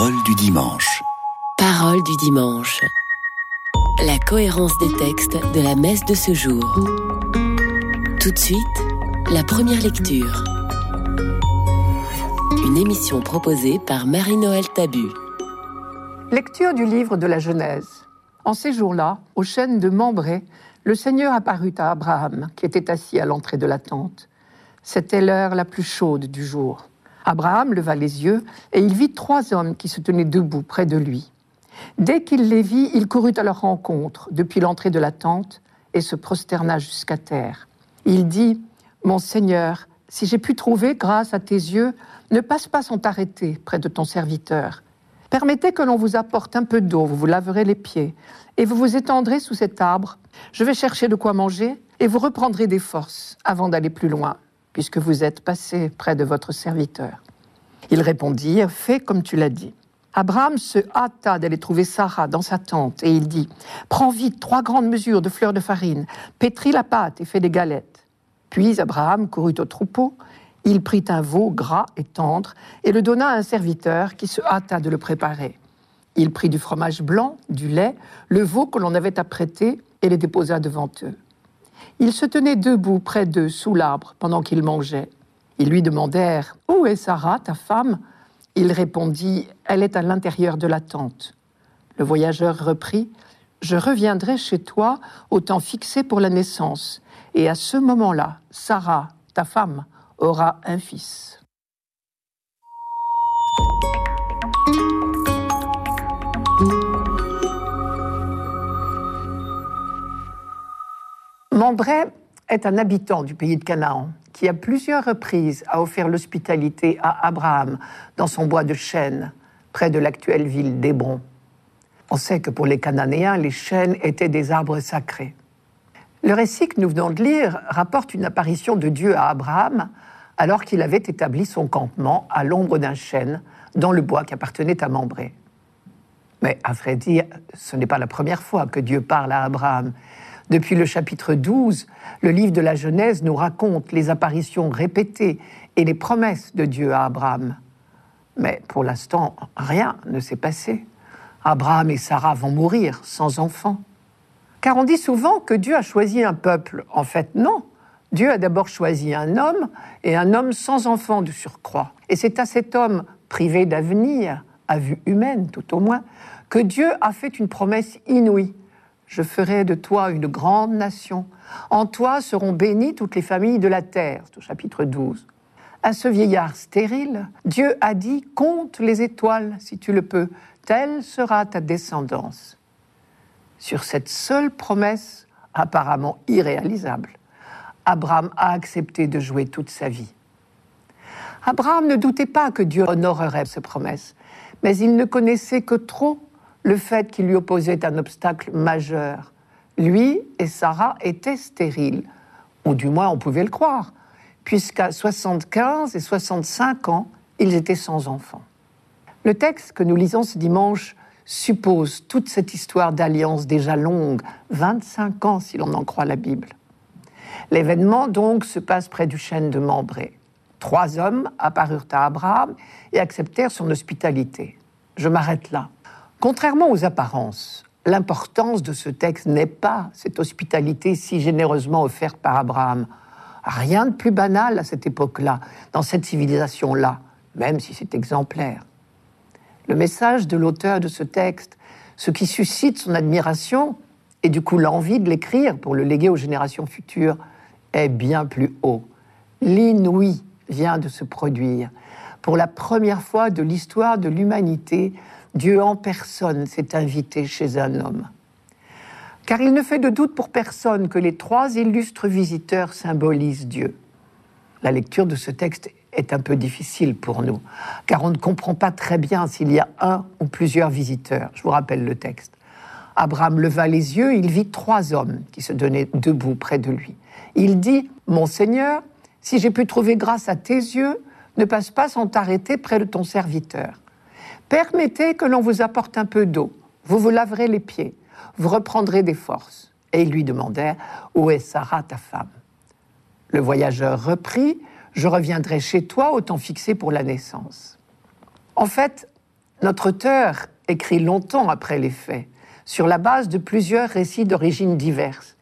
Parole du dimanche. Parole du dimanche. La cohérence des textes de la messe de ce jour. Tout de suite, la première lecture. Une émission proposée par Marie-Noël Tabu. Lecture du livre de la Genèse. En ces jours-là, aux chênes de Mambré, le Seigneur apparut à Abraham, qui était assis à l'entrée de la tente. C'était l'heure la plus chaude du jour. Abraham leva les yeux et il vit trois hommes qui se tenaient debout près de lui. Dès qu'il les vit, il courut à leur rencontre depuis l'entrée de la tente et se prosterna jusqu'à terre. Il dit, Mon Seigneur, si j'ai pu trouver grâce à tes yeux, ne passe pas sans t'arrêter près de ton serviteur. Permettez que l'on vous apporte un peu d'eau, vous vous laverez les pieds, et vous vous étendrez sous cet arbre. Je vais chercher de quoi manger, et vous reprendrez des forces avant d'aller plus loin puisque vous êtes passé près de votre serviteur. Ils répondirent, Fais comme tu l'as dit. Abraham se hâta d'aller trouver Sarah dans sa tente, et il dit, Prends vite trois grandes mesures de fleurs de farine, pétris la pâte et fais des galettes. Puis Abraham courut au troupeau, il prit un veau gras et tendre, et le donna à un serviteur qui se hâta de le préparer. Il prit du fromage blanc, du lait, le veau que l'on avait apprêté, et les déposa devant eux. Ils se tenaient debout près d'eux sous l'arbre pendant qu'ils mangeaient. Ils lui demandèrent Où est Sarah, ta femme? Il répondit Elle est à l'intérieur de la tente. Le voyageur reprit Je reviendrai chez toi au temps fixé pour la naissance, et à ce moment-là, Sarah, ta femme, aura un fils. Membray est un habitant du pays de Canaan qui, à plusieurs reprises, a offert l'hospitalité à Abraham dans son bois de chênes, près de l'actuelle ville d'Hébron. On sait que pour les Cananéens, les chênes étaient des arbres sacrés. Le récit que nous venons de lire rapporte une apparition de Dieu à Abraham alors qu'il avait établi son campement à l'ombre d'un chêne dans le bois qui appartenait à Mambré. Mais à vrai dire, ce n'est pas la première fois que Dieu parle à Abraham. Depuis le chapitre 12, le livre de la Genèse nous raconte les apparitions répétées et les promesses de Dieu à Abraham. Mais pour l'instant, rien ne s'est passé. Abraham et Sarah vont mourir sans enfants. Car on dit souvent que Dieu a choisi un peuple. En fait, non. Dieu a d'abord choisi un homme, et un homme sans enfant de surcroît. Et c'est à cet homme privé d'avenir, à vue humaine tout au moins, que Dieu a fait une promesse inouïe je ferai de toi une grande nation. En toi seront bénies toutes les familles de la terre. C'est au chapitre 12. À ce vieillard stérile, Dieu a dit Compte les étoiles si tu le peux, telle sera ta descendance. Sur cette seule promesse, apparemment irréalisable, Abraham a accepté de jouer toute sa vie. Abraham ne doutait pas que Dieu honorerait ses promesses, mais il ne connaissait que trop le fait qu'il lui opposait un obstacle majeur. Lui et Sarah étaient stériles, ou du moins on pouvait le croire, puisqu'à 75 et 65 ans, ils étaient sans enfants. Le texte que nous lisons ce dimanche suppose toute cette histoire d'alliance déjà longue, 25 ans si l'on en croit la Bible. L'événement donc se passe près du chêne de Mambré. Trois hommes apparurent à Abraham et acceptèrent son hospitalité. Je m'arrête là. Contrairement aux apparences, l'importance de ce texte n'est pas cette hospitalité si généreusement offerte par Abraham. Rien de plus banal à cette époque-là, dans cette civilisation-là, même si c'est exemplaire. Le message de l'auteur de ce texte, ce qui suscite son admiration et du coup l'envie de l'écrire pour le léguer aux générations futures, est bien plus haut. L'inouï vient de se produire. Pour la première fois de l'histoire de l'humanité, Dieu en personne s'est invité chez un homme. Car il ne fait de doute pour personne que les trois illustres visiteurs symbolisent Dieu. La lecture de ce texte est un peu difficile pour nous, car on ne comprend pas très bien s'il y a un ou plusieurs visiteurs. Je vous rappelle le texte. Abraham leva les yeux, il vit trois hommes qui se donnaient debout près de lui. Il dit, Mon Seigneur, si j'ai pu trouver grâce à tes yeux, ne passe pas sans t'arrêter près de ton serviteur. Permettez que l'on vous apporte un peu d'eau. Vous vous laverez les pieds. Vous reprendrez des forces. Et ils lui demandèrent Où est Sarah, ta femme? Le voyageur reprit Je reviendrai chez toi au temps fixé pour la naissance. En fait, Notre auteur écrit longtemps après les faits, sur la base de plusieurs récits d'origines diverses.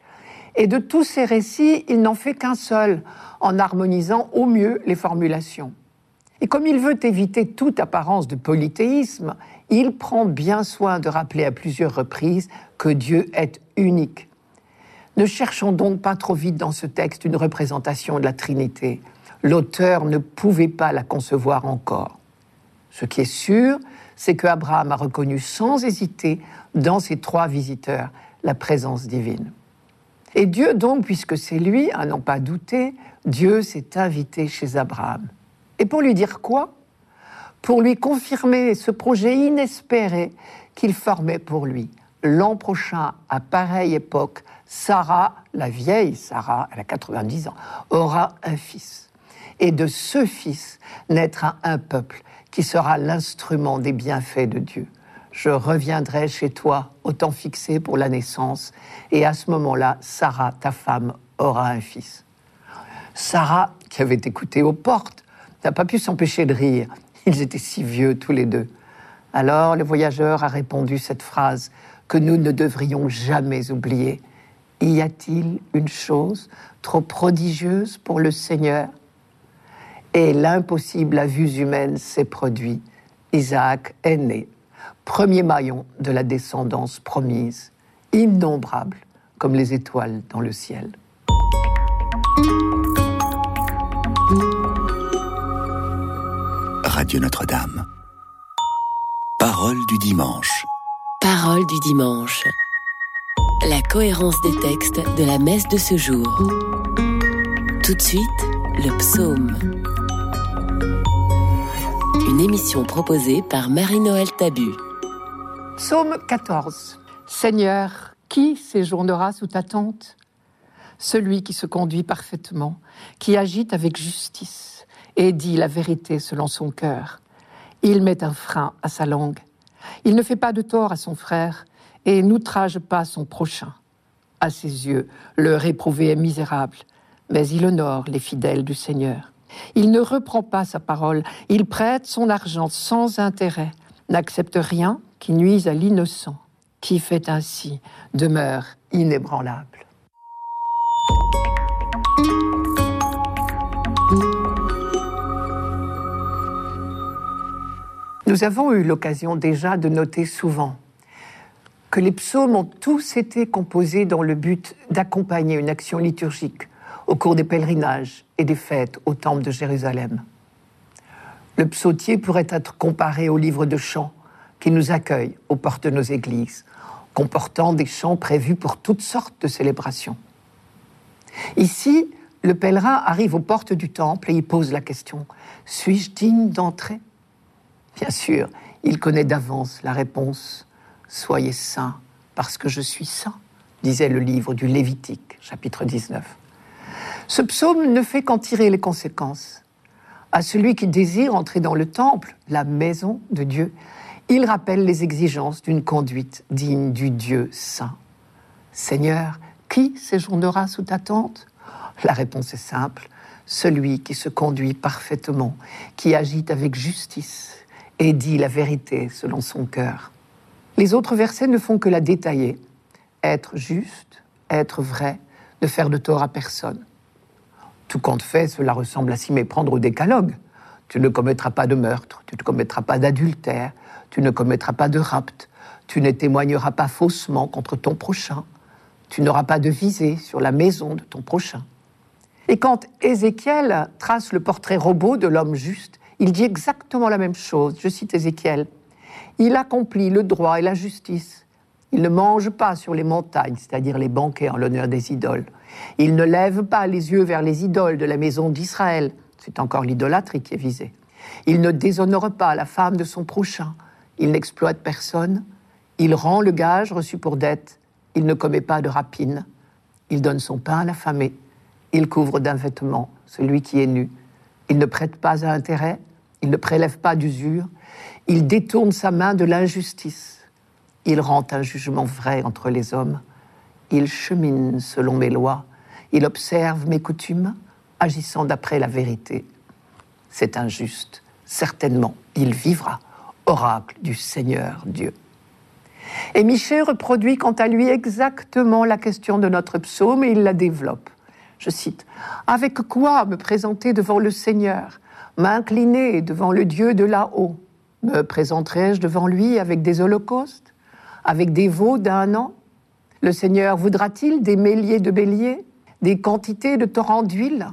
Et de tous ces récits, il n'en fait qu'un seul, en harmonisant au mieux les formulations. Et comme il veut éviter toute apparence de polythéisme, il prend bien soin de rappeler à plusieurs reprises que Dieu est unique. Ne cherchons donc pas trop vite dans ce texte une représentation de la Trinité. L'auteur ne pouvait pas la concevoir encore. Ce qui est sûr, c'est que Abraham a reconnu sans hésiter dans ses trois visiteurs la présence divine. Et Dieu donc, puisque c'est lui, à n'en pas douter, Dieu s'est invité chez Abraham. Et pour lui dire quoi? Pour lui confirmer ce projet inespéré qu'il formait pour lui. L'an prochain, à pareille époque, Sarah, la vieille Sarah, elle a 90 ans, aura un fils. Et de ce fils naîtra un peuple qui sera l'instrument des bienfaits de Dieu. Je reviendrai chez toi au temps fixé pour la naissance, et à ce moment-là, Sarah, ta femme, aura un fils. Sarah, qui avait écouté aux portes, n'a pas pu s'empêcher de rire. Ils étaient si vieux tous les deux. Alors le voyageur a répondu cette phrase que nous ne devrions jamais oublier. Y a-t-il une chose trop prodigieuse pour le Seigneur? Et l'impossible à vues humaines s'est produit. Isaac est né, premier maillon de la descendance promise, innombrable comme les étoiles dans le ciel. Radio Notre-Dame. Parole du dimanche. Parole du dimanche. La cohérence des textes de la messe de ce jour. Tout de suite, le psaume. Une émission proposée par Marie-Noël Tabu. Psaume 14. Seigneur, qui séjournera sous ta tente? Celui qui se conduit parfaitement, qui agite avec justice et dit la vérité selon son cœur. Il met un frein à sa langue. Il ne fait pas de tort à son frère et n'outrage pas son prochain. À ses yeux, le réprouvé est misérable, mais il honore les fidèles du Seigneur. Il ne reprend pas sa parole, il prête son argent sans intérêt, n'accepte rien qui nuise à l'innocent. Qui fait ainsi demeure inébranlable. Nous avons eu l'occasion déjà de noter souvent que les psaumes ont tous été composés dans le but d'accompagner une action liturgique au cours des pèlerinages et des fêtes au Temple de Jérusalem. Le psautier pourrait être comparé au livre de chants qui nous accueille aux portes de nos églises, comportant des chants prévus pour toutes sortes de célébrations. Ici, le pèlerin arrive aux portes du temple et y pose la question Suis-je digne d'entrer? Bien sûr, il connaît d'avance la réponse Soyez saints parce que je suis saint, disait le livre du Lévitique, chapitre 19. Ce psaume ne fait qu'en tirer les conséquences. À celui qui désire entrer dans le temple, la maison de Dieu, il rappelle les exigences d'une conduite digne du Dieu saint. Seigneur, qui séjournera sous ta tente? La réponse est simple, celui qui se conduit parfaitement, qui agit avec justice, et dit la vérité selon son cœur. Les autres versets ne font que la détailler. Être juste, être vrai, ne faire de tort à personne. Tout compte fait, cela ressemble à s'y méprendre au décalogue. Tu ne commettras pas de meurtre, tu ne commettras pas d'adultère, tu ne commettras pas de rapt, tu ne témoigneras pas faussement contre ton prochain, tu n'auras pas de visée sur la maison de ton prochain. Et quand Ézéchiel trace le portrait robot de l'homme juste, il dit exactement la même chose. Je cite Ézéchiel. Il accomplit le droit et la justice. Il ne mange pas sur les montagnes, c'est-à-dire les banquets en l'honneur des idoles. Il ne lève pas les yeux vers les idoles de la maison d'Israël. C'est encore l'idolâtrie qui est visée. Il ne déshonore pas la femme de son prochain. Il n'exploite personne. Il rend le gage reçu pour dette. Il ne commet pas de rapine. Il donne son pain à l'affamé. Il couvre d'un vêtement celui qui est nu. Il ne prête pas à intérêt. Il ne prélève pas d'usure, il détourne sa main de l'injustice, il rend un jugement vrai entre les hommes, il chemine selon mes lois, il observe mes coutumes, agissant d'après la vérité. C'est injuste, certainement, il vivra. oracle du Seigneur Dieu. Et Michel reproduit quant à lui exactement la question de notre psaume et il la développe. Je cite, Avec quoi me présenter devant le Seigneur, m'incliner devant le Dieu de là-haut. Me présenterai-je devant lui avec des holocaustes, avec des veaux d'un an? Le Seigneur voudra-t-il des milliers de béliers, des quantités de torrents d'huile?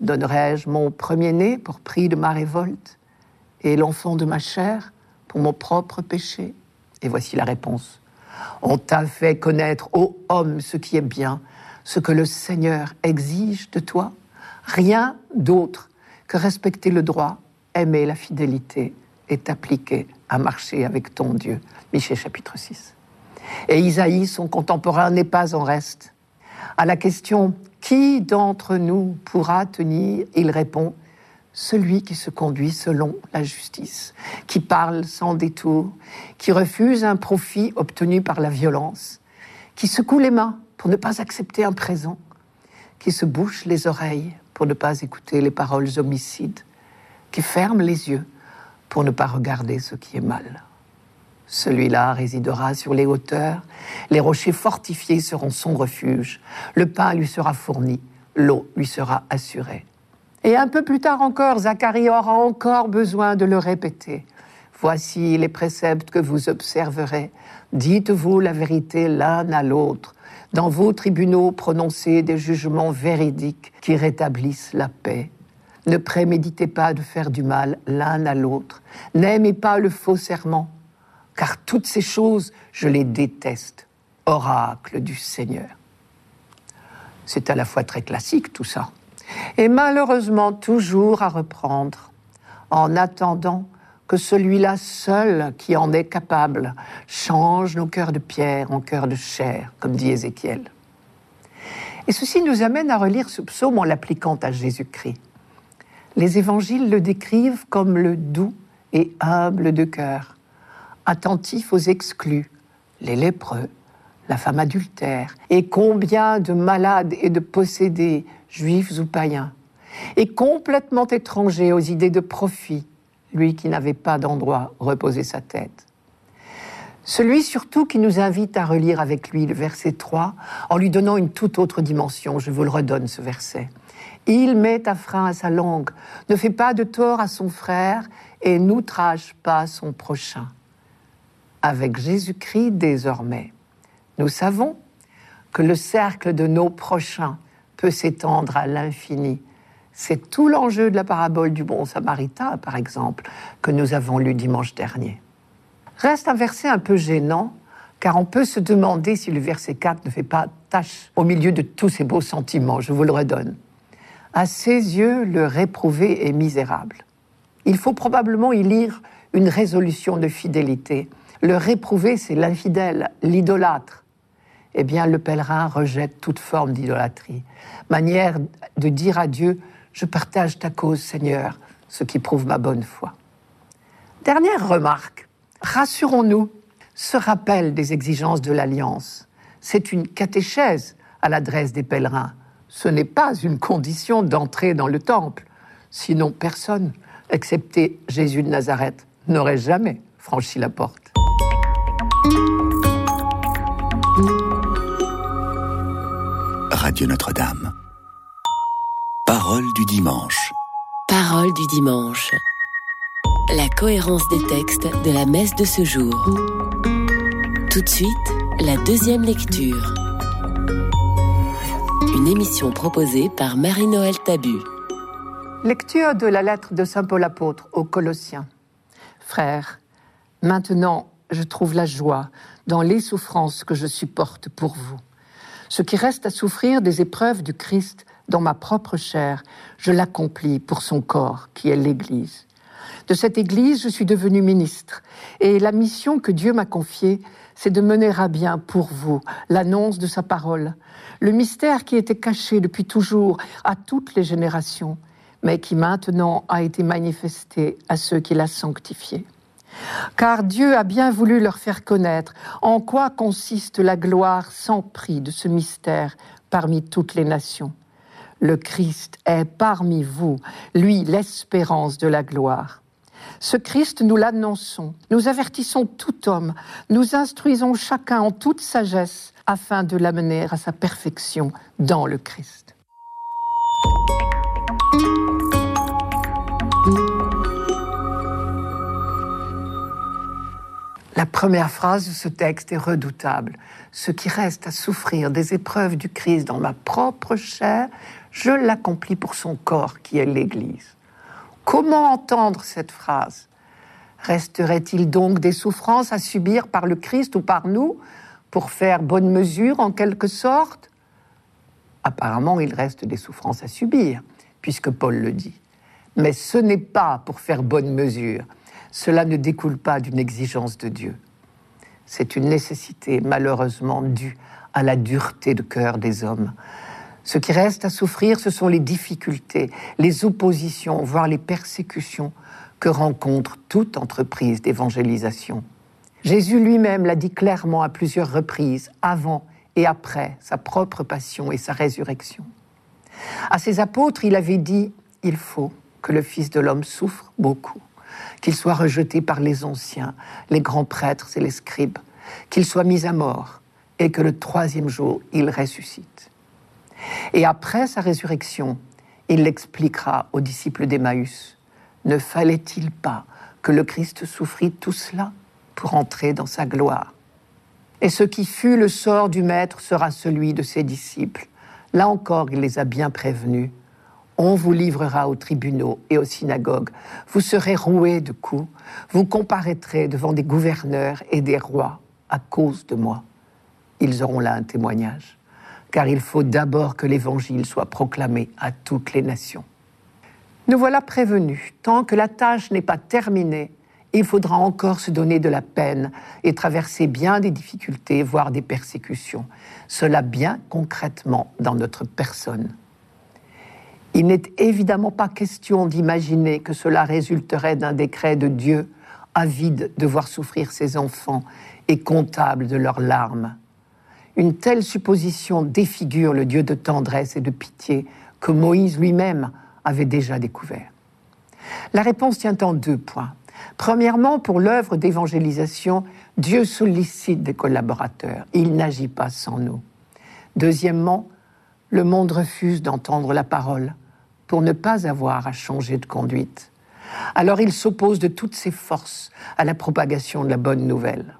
Donnerai-je mon premier-né pour prix de ma révolte et l'enfant de ma chair pour mon propre péché? Et voici la réponse. On t'a fait connaître, ô homme, ce qui est bien, ce que le Seigneur exige de toi, rien d'autre que respecter le droit, aimer la fidélité et t'appliquer à marcher avec ton Dieu. Michée chapitre 6. Et Isaïe, son contemporain, n'est pas en reste. À la question Qui d'entre nous pourra tenir? Il répond celui qui se conduit selon la justice, qui parle sans détour, qui refuse un profit obtenu par la violence, qui secoue les mains pour ne pas accepter un présent, qui se bouche les oreilles pour ne pas écouter les paroles homicides, qui ferme les yeux pour ne pas regarder ce qui est mal. Celui-là résidera sur les hauteurs, les rochers fortifiés seront son refuge, le pain lui sera fourni, l'eau lui sera assurée. Et un peu plus tard encore, Zacharie aura encore besoin de le répéter. Voici les préceptes que vous observerez. Dites-vous la vérité l'un à l'autre. Dans vos tribunaux, prononcez des jugements véridiques qui rétablissent la paix. Ne préméditez pas de faire du mal l'un à l'autre. N'aimez pas le faux serment, car toutes ces choses, je les déteste. Oracle du Seigneur. C'est à la fois très classique tout ça et malheureusement toujours à reprendre, en attendant que celui-là seul qui en est capable change nos cœurs de pierre en cœurs de chair, comme dit Ézéchiel. Et ceci nous amène à relire ce psaume en l'appliquant à Jésus-Christ. Les évangiles le décrivent comme le doux et humble de cœur, attentif aux exclus, les lépreux, la femme adultère, et combien de malades et de possédés juifs ou païens, et complètement étranger aux idées de profit, lui qui n'avait pas d'endroit reposer sa tête. Celui surtout qui nous invite à relire avec lui le verset 3 en lui donnant une toute autre dimension, je vous le redonne ce verset. Il met un frein à sa langue, ne fait pas de tort à son frère et n'outrage pas son prochain. Avec Jésus-Christ désormais, nous savons que le cercle de nos prochains peut s'étendre à l'infini. C'est tout l'enjeu de la parabole du bon samaritain, par exemple, que nous avons lu dimanche dernier. Reste un verset un peu gênant, car on peut se demander si le verset 4 ne fait pas tâche au milieu de tous ces beaux sentiments, je vous le redonne. À ses yeux, le réprouvé est misérable. Il faut probablement y lire une résolution de fidélité. Le réprouvé, c'est l'infidèle, l'idolâtre eh bien le pèlerin rejette toute forme d'idolâtrie. Manière de dire à Dieu, je partage ta cause Seigneur, ce qui prouve ma bonne foi. Dernière remarque, rassurons-nous, ce rappel des exigences de l'alliance, c'est une catéchèse à l'adresse des pèlerins. Ce n'est pas une condition d'entrer dans le temple, sinon personne, excepté Jésus de Nazareth, n'aurait jamais franchi la porte. Radio Notre-Dame. Parole du dimanche. Parole du dimanche. La cohérence des textes de la messe de ce jour. Tout de suite, la deuxième lecture. Une émission proposée par Marie-Noël Tabu. Lecture de la lettre de Saint Paul apôtre aux Colossiens. Frères, maintenant je trouve la joie dans les souffrances que je supporte pour vous ce qui reste à souffrir des épreuves du Christ dans ma propre chair, je l'accomplis pour son corps, qui est l'Église. De cette Église, je suis devenu ministre, et la mission que Dieu m'a confiée, c'est de mener à bien pour vous l'annonce de sa parole, le mystère qui était caché depuis toujours à toutes les générations, mais qui maintenant a été manifesté à ceux qui l'a sanctifié car Dieu a bien voulu leur faire connaître en quoi consiste la gloire sans prix de ce mystère parmi toutes les nations. Le Christ est parmi vous, lui l'espérance de la gloire. Ce Christ, nous l'annonçons, nous avertissons tout homme, nous instruisons chacun en toute sagesse afin de l'amener à sa perfection dans le Christ. La première phrase de ce texte est redoutable. Ce qui reste à souffrir des épreuves du Christ dans ma propre chair, je l'accomplis pour son corps qui est l'Église. Comment entendre cette phrase? Resterait-il donc des souffrances à subir par le Christ ou par nous pour faire bonne mesure en quelque sorte? Apparemment, il reste des souffrances à subir, puisque Paul le dit. Mais ce n'est pas pour faire bonne mesure. Cela ne découle pas d'une exigence de Dieu. C'est une nécessité malheureusement due à la dureté de cœur des hommes. Ce qui reste à souffrir, ce sont les difficultés, les oppositions, voire les persécutions que rencontre toute entreprise d'évangélisation. Jésus lui-même l'a dit clairement à plusieurs reprises, avant et après sa propre passion et sa résurrection. À ses apôtres, il avait dit, il faut que le Fils de l'homme souffre beaucoup qu'il soit rejeté par les anciens, les grands prêtres et les scribes, qu'il soit mis à mort, et que le troisième jour, il ressuscite. Et après sa résurrection, il l'expliquera aux disciples d'Emmaüs. Ne fallait-il pas que le Christ souffrit tout cela pour entrer dans sa gloire? Et ce qui fut le sort du Maître sera celui de ses disciples. Là encore, il les a bien prévenus. On vous livrera aux tribunaux et aux synagogues. Vous serez roués de coups. Vous comparaîtrez devant des gouverneurs et des rois à cause de moi. Ils auront là un témoignage. Car il faut d'abord que l'Évangile soit proclamé à toutes les nations. Nous voilà prévenus. Tant que la tâche n'est pas terminée, il faudra encore se donner de la peine et traverser bien des difficultés, voire des persécutions. Cela bien concrètement dans notre personne. Il n'est évidemment pas question d'imaginer que cela résulterait d'un décret de Dieu avide de voir souffrir ses enfants et comptable de leurs larmes. Une telle supposition défigure le Dieu de tendresse et de pitié que Moïse lui-même avait déjà découvert. La réponse tient en deux points. Premièrement, pour l'œuvre d'évangélisation, Dieu sollicite des collaborateurs. Il n'agit pas sans nous. Deuxièmement, le monde refuse d'entendre la parole pour ne pas avoir à changer de conduite. Alors il s'oppose de toutes ses forces à la propagation de la bonne nouvelle.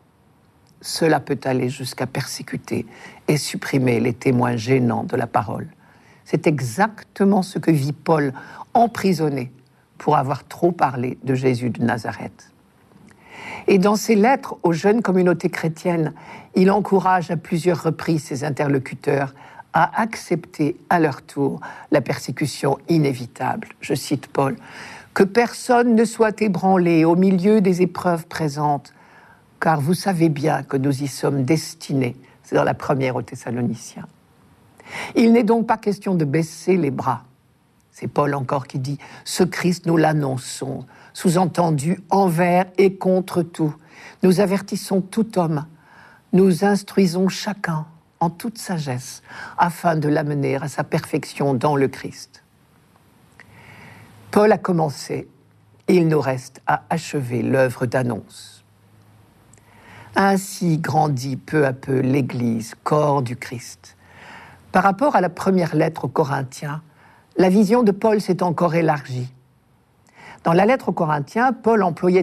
Cela peut aller jusqu'à persécuter et supprimer les témoins gênants de la parole. C'est exactement ce que vit Paul emprisonné pour avoir trop parlé de Jésus de Nazareth. Et dans ses lettres aux jeunes communautés chrétiennes, il encourage à plusieurs reprises ses interlocuteurs à accepter à leur tour la persécution inévitable. Je cite Paul, que personne ne soit ébranlé au milieu des épreuves présentes, car vous savez bien que nous y sommes destinés. C'est dans la première aux Thessaloniciens. Il n'est donc pas question de baisser les bras. C'est Paul encore qui dit, ce Christ nous l'annonçons, sous-entendu envers et contre tout. Nous avertissons tout homme, nous instruisons chacun en toute sagesse afin de l'amener à sa perfection dans le Christ. Paul a commencé il nous reste à achever l'œuvre d'annonce. Ainsi grandit peu à peu l'Église, corps du Christ. Par rapport à la première lettre aux Corinthiens, la vision de Paul s'est encore élargie. Dans la lettre aux Corinthiens, Paul employait